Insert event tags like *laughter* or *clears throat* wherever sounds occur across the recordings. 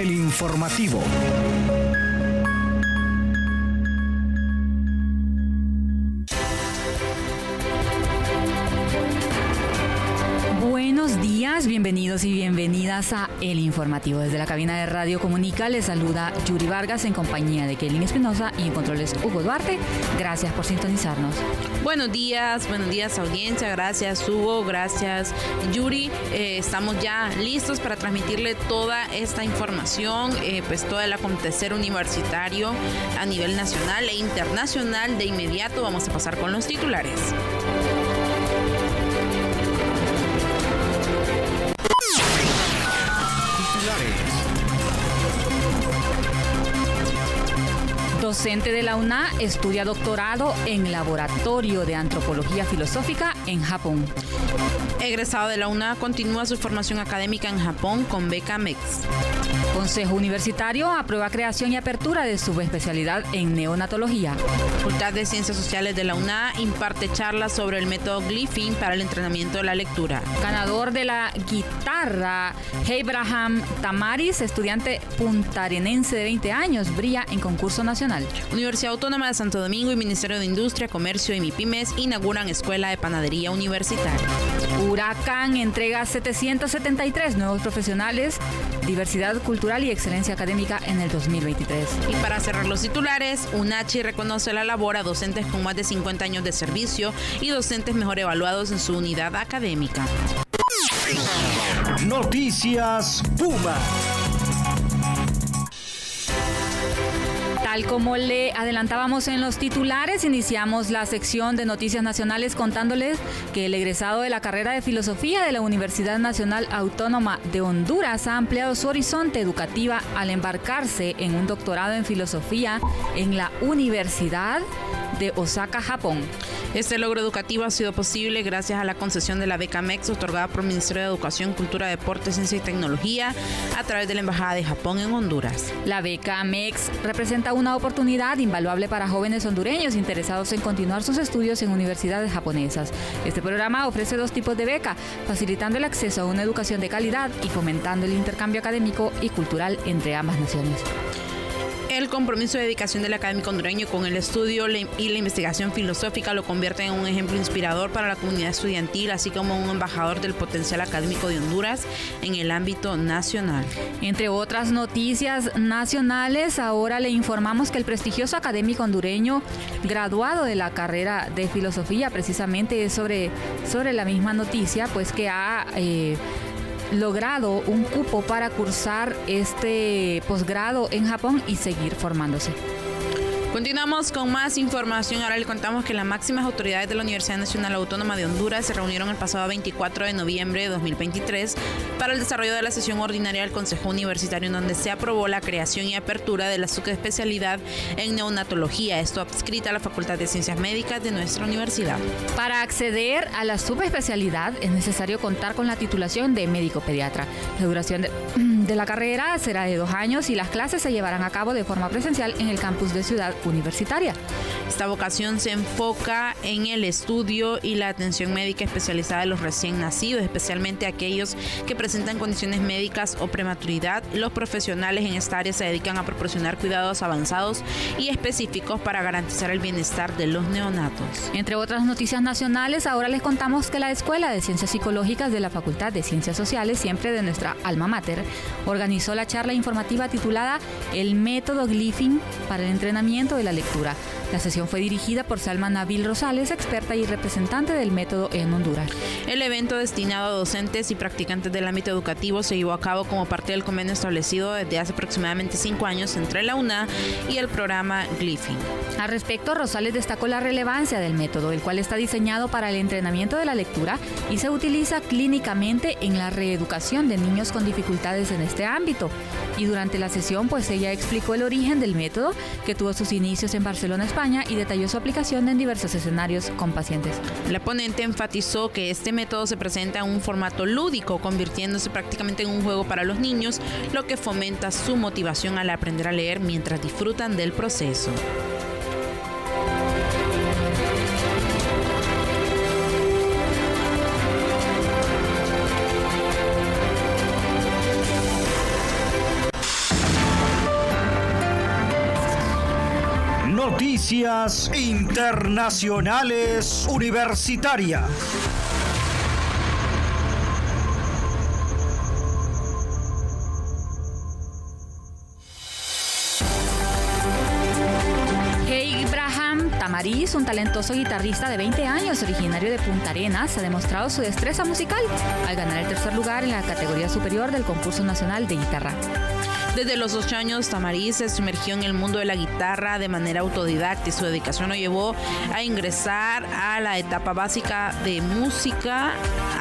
el informativo. Bienvenidos y bienvenidas a El Informativo. Desde la cabina de Radio Comunica les saluda Yuri Vargas en compañía de Kelly Espinosa y en controles Hugo Duarte. Gracias por sintonizarnos. Buenos días, buenos días audiencia, gracias Hugo, gracias Yuri. Eh, estamos ya listos para transmitirle toda esta información, eh, pues todo el acontecer universitario a nivel nacional e internacional. De inmediato vamos a pasar con los titulares. Docente de la UNA, estudia doctorado en Laboratorio de Antropología Filosófica en Japón. Egresado de la UNA, continúa su formación académica en Japón con beca MEX. Consejo Universitario aprueba creación y apertura de subespecialidad en neonatología. Facultad de Ciencias Sociales de la UNA imparte charlas sobre el método Glyphing para el entrenamiento de la lectura. Ganador de la guitarra, Abraham Tamaris, estudiante puntarenense de 20 años, brilla en concurso nacional. Universidad Autónoma de Santo Domingo y Ministerio de Industria, Comercio y MIPIMES inauguran Escuela de Panadería Universitaria. Huracán entrega 773 nuevos profesionales, diversidad cultural y excelencia académica en el 2023. Y para cerrar los titulares, UNACHI reconoce la labor a docentes con más de 50 años de servicio y docentes mejor evaluados en su unidad académica. Noticias Puma. Tal como le adelantábamos en los titulares, iniciamos la sección de noticias nacionales contándoles que el egresado de la carrera de filosofía de la Universidad Nacional Autónoma de Honduras ha ampliado su horizonte educativa al embarcarse en un doctorado en filosofía en la Universidad de Osaka, Japón. Este logro educativo ha sido posible gracias a la concesión de la beca MEX otorgada por el Ministerio de Educación, Cultura, Deporte, Ciencia y Tecnología a través de la Embajada de Japón en Honduras. La beca MEX representa una oportunidad invaluable para jóvenes hondureños interesados en continuar sus estudios en universidades japonesas. Este programa ofrece dos tipos de beca, facilitando el acceso a una educación de calidad y fomentando el intercambio académico y cultural entre ambas naciones. El compromiso de dedicación del académico hondureño con el estudio y la investigación filosófica lo convierte en un ejemplo inspirador para la comunidad estudiantil, así como un embajador del potencial académico de Honduras en el ámbito nacional. Entre otras noticias nacionales, ahora le informamos que el prestigioso académico hondureño graduado de la carrera de filosofía, precisamente sobre, sobre la misma noticia, pues que ha... Eh, logrado un cupo para cursar este posgrado en Japón y seguir formándose. Continuamos con más información. Ahora le contamos que las máximas autoridades de la Universidad Nacional Autónoma de Honduras se reunieron el pasado 24 de noviembre de 2023 para el desarrollo de la sesión ordinaria del Consejo Universitario en donde se aprobó la creación y apertura de la subespecialidad en neonatología, esto adscrita a la Facultad de Ciencias Médicas de nuestra universidad. Para acceder a la subespecialidad es necesario contar con la titulación de médico pediatra. La duración de, *clears throat* la carrera será de dos años y las clases se llevarán a cabo de forma presencial en el campus de Ciudad universitaria. Esta vocación se enfoca en el estudio y la atención médica especializada de los recién nacidos, especialmente aquellos que presentan condiciones médicas o prematuridad. Los profesionales en esta área se dedican a proporcionar cuidados avanzados y específicos para garantizar el bienestar de los neonatos. Entre otras noticias nacionales, ahora les contamos que la Escuela de Ciencias Psicológicas de la Facultad de Ciencias Sociales, siempre de nuestra alma mater, organizó la charla informativa titulada El método Glyphing para el entrenamiento de la lectura. La sesión fue dirigida por Salma Nabil Rosales, experta y representante del método en Honduras. El evento destinado a docentes y practicantes del ámbito educativo se llevó a cabo como parte del convenio establecido desde hace aproximadamente cinco años entre la UNA y el programa Glyphing. Al respecto, Rosales destacó la relevancia del método, el cual está diseñado para el entrenamiento de la lectura y se utiliza clínicamente en la reeducación de niños con dificultades en este ámbito. Y durante la sesión, pues ella explicó el origen del método, que tuvo sus inicios en Barcelona, España, y detalló su aplicación en diversos escenarios con pacientes. La ponente enfatizó que este método se presenta en un formato lúdico, convirtiéndose prácticamente en un juego para los niños, lo que fomenta su motivación al aprender a leer mientras disfrutan del proceso. Noticias Internacionales Universitarias. Tamariz, un talentoso guitarrista de 20 años, originario de Punta Arenas, ha demostrado su destreza musical al ganar el tercer lugar en la categoría superior del concurso nacional de guitarra. Desde los ocho años, Tamariz se sumergió en el mundo de la guitarra de manera autodidacta y su dedicación lo llevó a ingresar a la etapa básica de música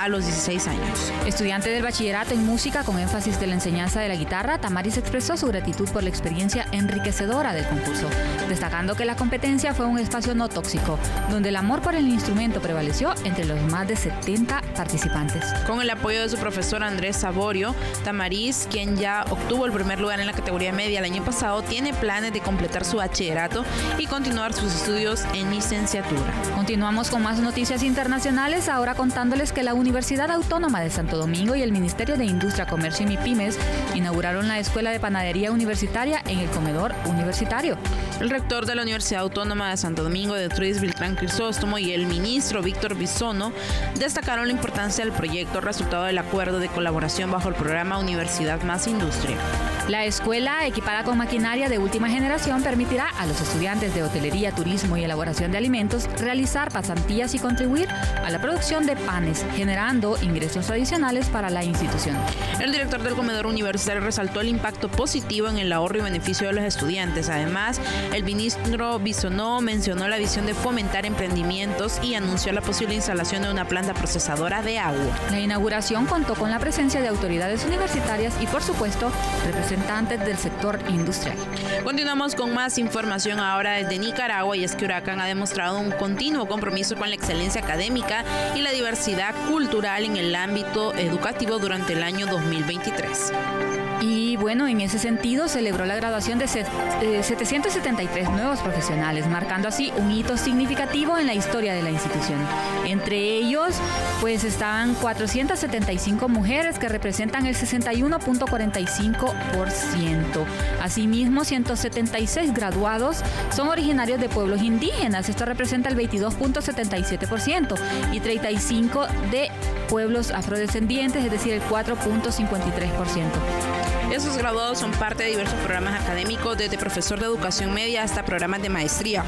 a los 16 años. Estudiante del bachillerato en música con énfasis de la enseñanza de la guitarra, Tamariz expresó su gratitud por la experiencia enriquecedora del concurso, destacando que la competencia fue un espacio no tóxico, donde el amor por el instrumento prevaleció entre los más de 70 participantes. Con el apoyo de su profesor Andrés Saborio, Tamariz, quien ya obtuvo el primer lugar en la categoría media el año pasado, tiene planes de completar su bachillerato y continuar sus estudios en licenciatura. Continuamos con más noticias internacionales, ahora contándoles que la Universidad Autónoma de Santo Domingo y el Ministerio de Industria, Comercio y MIPIMES inauguraron la Escuela de Panadería Universitaria en el comedor universitario. El rector de la Universidad Autónoma de Santo Domingo, de Truis Viltrán Crisóstomo, y el ministro Víctor Bisono destacaron la importancia del proyecto resultado del acuerdo de colaboración bajo el programa Universidad más Industria. La escuela, equipada con maquinaria de última generación, permitirá a los estudiantes de hotelería, turismo y elaboración de alimentos realizar pasantías y contribuir a la producción de panes, generando ingresos adicionales para la institución. El director del comedor universitario resaltó el impacto positivo en el ahorro y beneficio de los estudiantes. Además, el ministro Bisonó mencionó la visión de fomentar emprendimientos y anunció la posible instalación de una planta procesadora de agua. La inauguración contó con la presencia de autoridades universitarias y, por supuesto, representantes del sector industrial. Continuamos con más información ahora desde Nicaragua y es que Huracán ha demostrado un continuo compromiso con la excelencia académica y la diversidad cultural en el ámbito educativo durante el año 2023. Y bueno, en ese sentido celebró la graduación de 773 eh, nuevos profesionales, marcando así un hito significativo en la historia de la institución. Entre ellos, pues estaban 475 mujeres que representan el 61.45%. Asimismo, 176 graduados son originarios de pueblos indígenas, esto representa el 22.77%, y 35 de pueblos afrodescendientes, es decir, el 4.53%. Esos graduados son parte de diversos programas académicos, desde profesor de educación media hasta programas de maestría,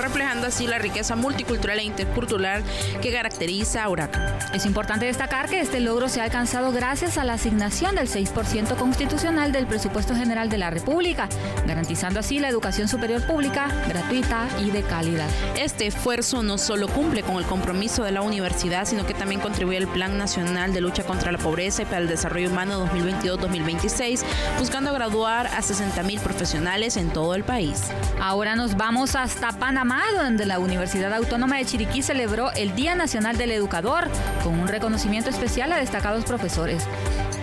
reflejando así la riqueza multicultural e intercultural que caracteriza a Huracán. Es importante destacar que este logro se ha alcanzado gracias a la asignación del 6% constitucional del presupuesto general de la República, garantizando así la educación superior pública, gratuita y de calidad. Este esfuerzo no solo cumple con el compromiso de la universidad, sino que también contribuye al Plan Nacional de Lucha contra la Pobreza y para el Desarrollo Humano 2022-2026 buscando graduar a 60.000 profesionales en todo el país. Ahora nos vamos hasta Panamá, donde la Universidad Autónoma de Chiriquí celebró el Día Nacional del Educador con un reconocimiento especial a destacados profesores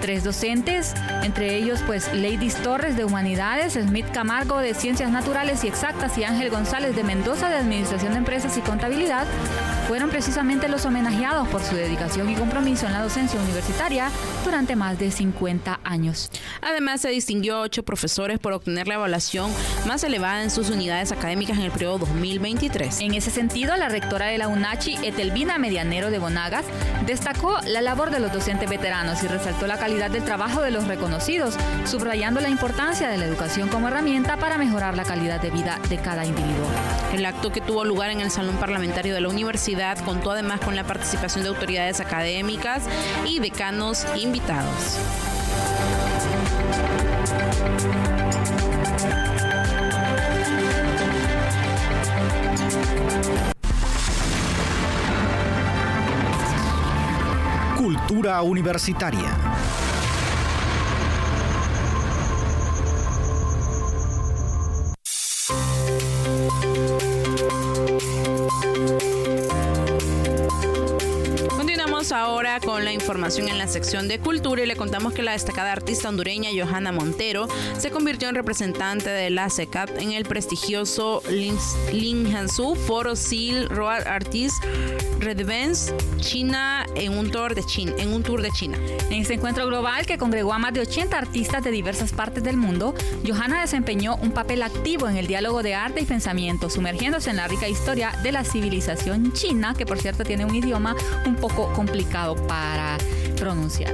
tres docentes, entre ellos pues Ladies Torres de Humanidades, Smith Camargo de Ciencias Naturales y Exactas y Ángel González de Mendoza de Administración de Empresas y Contabilidad, fueron precisamente los homenajeados por su dedicación y compromiso en la docencia universitaria durante más de 50 años. Además, se distinguió a ocho profesores por obtener la evaluación más elevada en sus unidades académicas en el periodo 2023. En ese sentido, la rectora de la UNACHI, Etelvina Medianero de Bonagas, destacó la labor de los docentes veteranos y resaltó la calidad del trabajo de los reconocidos, subrayando la importancia de la educación como herramienta para mejorar la calidad de vida de cada individuo. El acto que tuvo lugar en el Salón Parlamentario de la Universidad contó además con la participación de autoridades académicas y decanos invitados. Cultura universitaria. Información en la sección de cultura y le contamos que la destacada artista hondureña Johanna Montero se convirtió en representante de la CECAP en el prestigioso Hansu Foro Seal Royal Artist Redevance China en un tour de China. En un tour de China. En este encuentro global que congregó a más de 80 artistas de diversas partes del mundo, Johanna desempeñó un papel activo en el diálogo de arte y pensamiento, sumergiéndose en la rica historia de la civilización china, que por cierto tiene un idioma un poco complicado para pronunciar.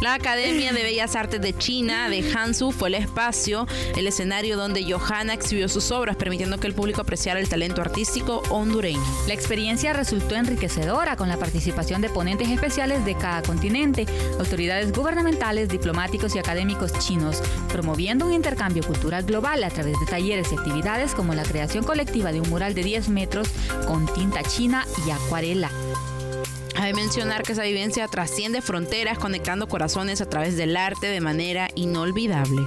La Academia de Bellas Artes de China de Hansu fue el espacio, el escenario donde Johanna exhibió sus obras, permitiendo que el público apreciara el talento artístico hondureño. La experiencia resultó enriquecedora con la participación de ponentes especiales de cada continente, autoridades gubernamentales, diplomáticos y académicos chinos, promoviendo un intercambio cultural global a través de talleres y actividades como la creación colectiva de un mural de 10 metros con tinta china y acuarela. Hay mencionar que esa vivencia trasciende fronteras, conectando corazones a través del arte de manera inolvidable.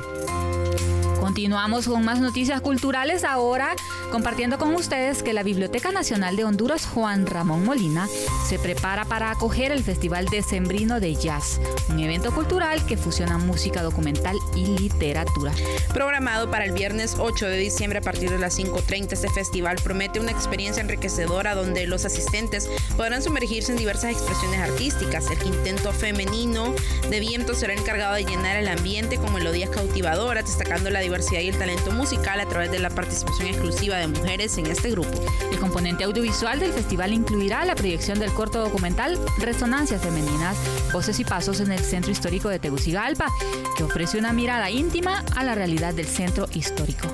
Continuamos con más noticias culturales ahora, compartiendo con ustedes que la Biblioteca Nacional de Honduras Juan Ramón Molina se prepara para acoger el Festival Decembrino de Jazz, un evento cultural que fusiona música documental y literatura. Programado para el viernes 8 de diciembre a partir de las 5.30, este festival promete una experiencia enriquecedora donde los asistentes podrán sumergirse en diversas expresiones artísticas. El quinteto femenino de viento será encargado de llenar el ambiente con melodías cautivadoras, destacando la diversidad y el talento musical a través de la participación exclusiva de mujeres en este grupo. El componente audiovisual del festival incluirá la proyección del corto documental Resonancias Femeninas, Voces y Pasos en el Centro Histórico de Tegucigalpa, que ofrece una mirada íntima a la realidad del centro histórico.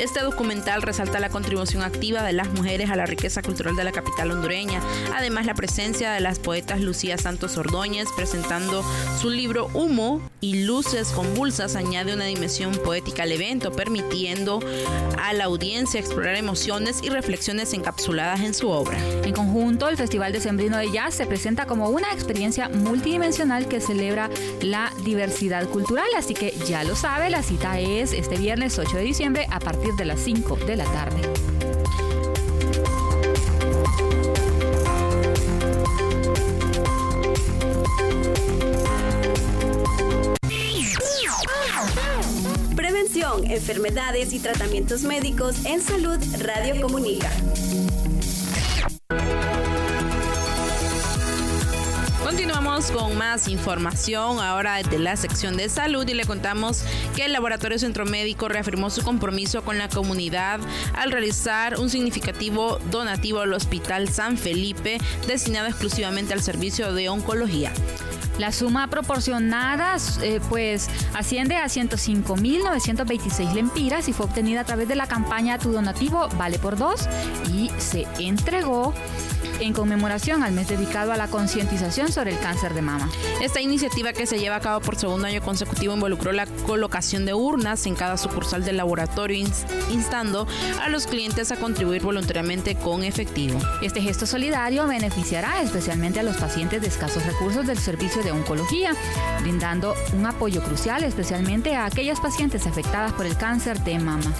Este documental resalta la contribución activa de las mujeres a la riqueza cultural de la capital hondureña, además la presencia de las poetas Lucía Santos Ordóñez presentando su libro Humo y Luces Convulsas añade una dimensión poética al evento, permitiendo a la audiencia explorar emociones y reflexiones encapsuladas en su obra. En conjunto, el Festival Decembrino de Jazz se presenta como una experiencia multidimensional que celebra la diversidad cultural, así que ya lo sabe, la cita es este viernes 8 de diciembre a partir de las 5 de la tarde. Prevención, enfermedades y tratamientos médicos en salud Radio Comunica. Con más información ahora de la sección de salud y le contamos que el Laboratorio Centro Médico reafirmó su compromiso con la comunidad al realizar un significativo donativo al Hospital San Felipe destinado exclusivamente al servicio de oncología. La suma proporcionada eh, pues asciende a 105.926 lempiras y fue obtenida a través de la campaña Tu donativo vale por dos y se entregó en conmemoración al mes dedicado a la concientización sobre el cáncer de mama. Esta iniciativa que se lleva a cabo por segundo año consecutivo involucró la colocación de urnas en cada sucursal del laboratorio, instando a los clientes a contribuir voluntariamente con efectivo. Este gesto solidario beneficiará especialmente a los pacientes de escasos recursos del servicio de oncología, brindando un apoyo crucial especialmente a aquellas pacientes afectadas por el cáncer de mama.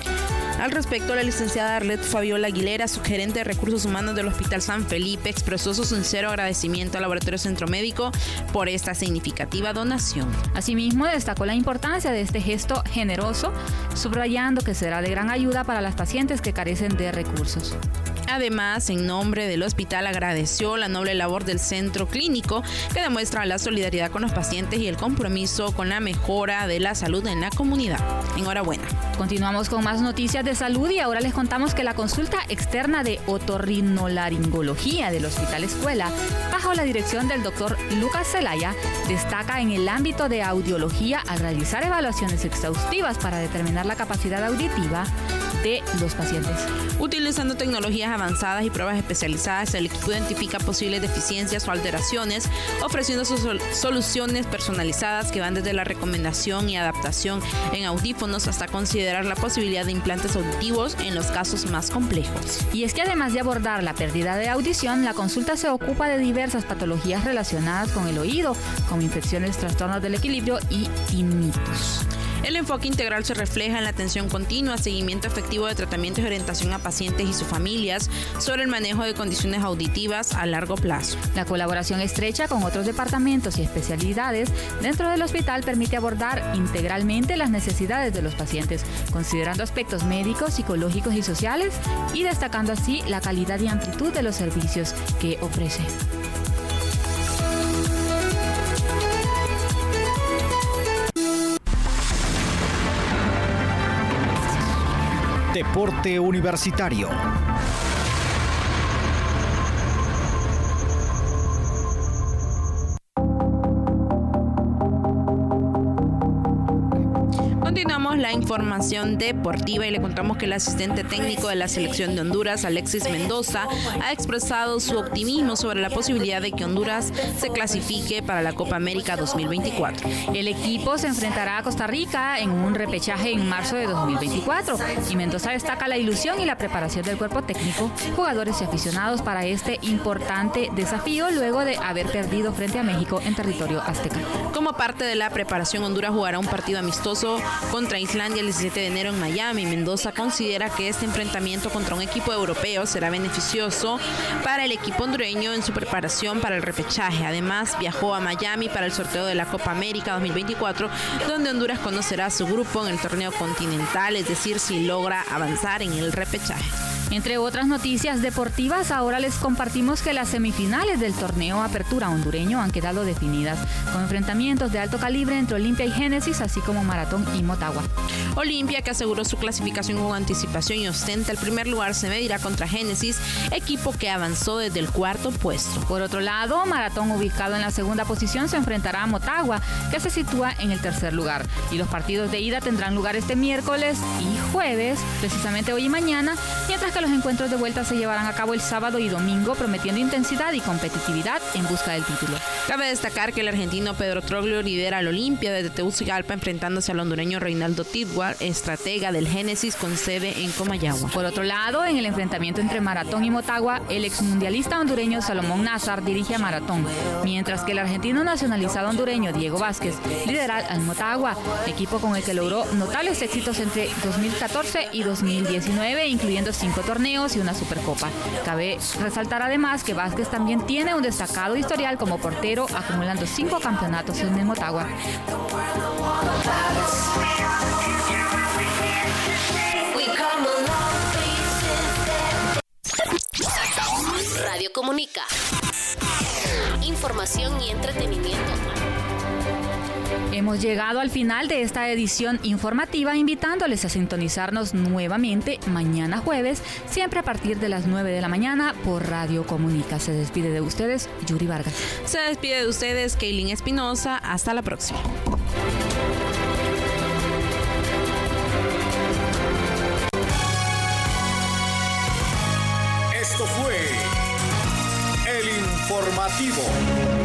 Al respecto, la licenciada Arlette Fabiola Aguilera, gerente de recursos humanos del Hospital San Felipe, expresó su sincero agradecimiento al Laboratorio Centro Médico por esta significativa donación. Asimismo, destacó la importancia de este gesto generoso, subrayando que será de gran ayuda para las pacientes que carecen de recursos. Además, en nombre del hospital agradeció la noble labor del centro clínico que demuestra la solidaridad con los pacientes y el compromiso con la mejora de la salud en la comunidad. Enhorabuena. Continuamos con más noticias de salud y ahora les contamos que la consulta externa de otorrinolaringología del Hospital Escuela, bajo la dirección del doctor Lucas Zelaya, destaca en el ámbito de audiología al realizar evaluaciones exhaustivas para determinar la capacidad auditiva de los pacientes. Utilizando tecnologías avanzadas y pruebas especializadas, el equipo identifica posibles deficiencias o alteraciones, ofreciendo sus soluciones personalizadas que van desde la recomendación y adaptación en audífonos hasta considerar la posibilidad de implantes auditivos en los casos más complejos. Y es que además de abordar la pérdida de audición, la consulta se ocupa de diversas patologías relacionadas con el oído, como infecciones, trastornos del equilibrio y tinnitus. El enfoque integral se refleja en la atención continua, seguimiento efectivo de tratamientos y orientación a pacientes y sus familias sobre el manejo de condiciones auditivas a largo plazo. La colaboración estrecha con otros departamentos y especialidades dentro del hospital permite abordar integralmente las necesidades de los pacientes, considerando aspectos médicos, psicológicos y sociales y destacando así la calidad y amplitud de los servicios que ofrece. Deporte Universitario. Continuamos la información deportiva y le contamos que el asistente técnico de la selección de Honduras, Alexis Mendoza, ha expresado su optimismo sobre la posibilidad de que Honduras se clasifique para la Copa América 2024. El equipo se enfrentará a Costa Rica en un repechaje en marzo de 2024 y Mendoza destaca la ilusión y la preparación del cuerpo técnico, jugadores y aficionados para este importante desafío luego de haber perdido frente a México en territorio azteca. Como parte de la preparación, Honduras jugará un partido amistoso contra Islandia el 17 de enero en Miami. Mendoza considera que este enfrentamiento contra un equipo europeo será beneficioso para el equipo hondureño en su preparación para el repechaje. Además, viajó a Miami para el sorteo de la Copa América 2024, donde Honduras conocerá a su grupo en el torneo continental, es decir, si logra avanzar en el repechaje. Entre otras noticias deportivas, ahora les compartimos que las semifinales del torneo Apertura hondureño han quedado definidas, con enfrentamientos de alto calibre entre Olimpia y Génesis, así como Maratón y Motagua. Olimpia, que aseguró su clasificación con anticipación y ostenta el primer lugar, se medirá contra Génesis, equipo que avanzó desde el cuarto puesto. Por otro lado, Maratón, ubicado en la segunda posición, se enfrentará a Motagua, que se sitúa en el tercer lugar. Y los partidos de ida tendrán lugar este miércoles y jueves, precisamente hoy y mañana, mientras que los encuentros de vuelta se llevarán a cabo el sábado y domingo, prometiendo intensidad y competitividad en busca del título. Cabe destacar que el argentino Pedro Troglio lidera al Olimpia desde Tegucigalpa enfrentándose al hondureño Reinaldo Tidwar, estratega del Génesis con sede en Comayagua. Por otro lado, en el enfrentamiento entre Maratón y Motagua, el exmundialista hondureño Salomón Nazar dirige a Maratón, mientras que el argentino nacionalizado hondureño Diego Vázquez lidera al Motagua, equipo con el que logró notables éxitos entre 2014 y 2019, incluyendo cinco torneos y una Supercopa. Cabe resaltar además que Vázquez también tiene un destacado historial como portero, acumulando cinco campeonatos en el Motagua. Radio Comunica. Información y entretenimiento. Hemos llegado al final de esta edición informativa invitándoles a sintonizarnos nuevamente mañana jueves, siempre a partir de las 9 de la mañana por Radio Comunica. Se despide de ustedes Yuri Vargas. Se despide de ustedes Kaylin Espinosa. Hasta la próxima. Esto fue el informativo.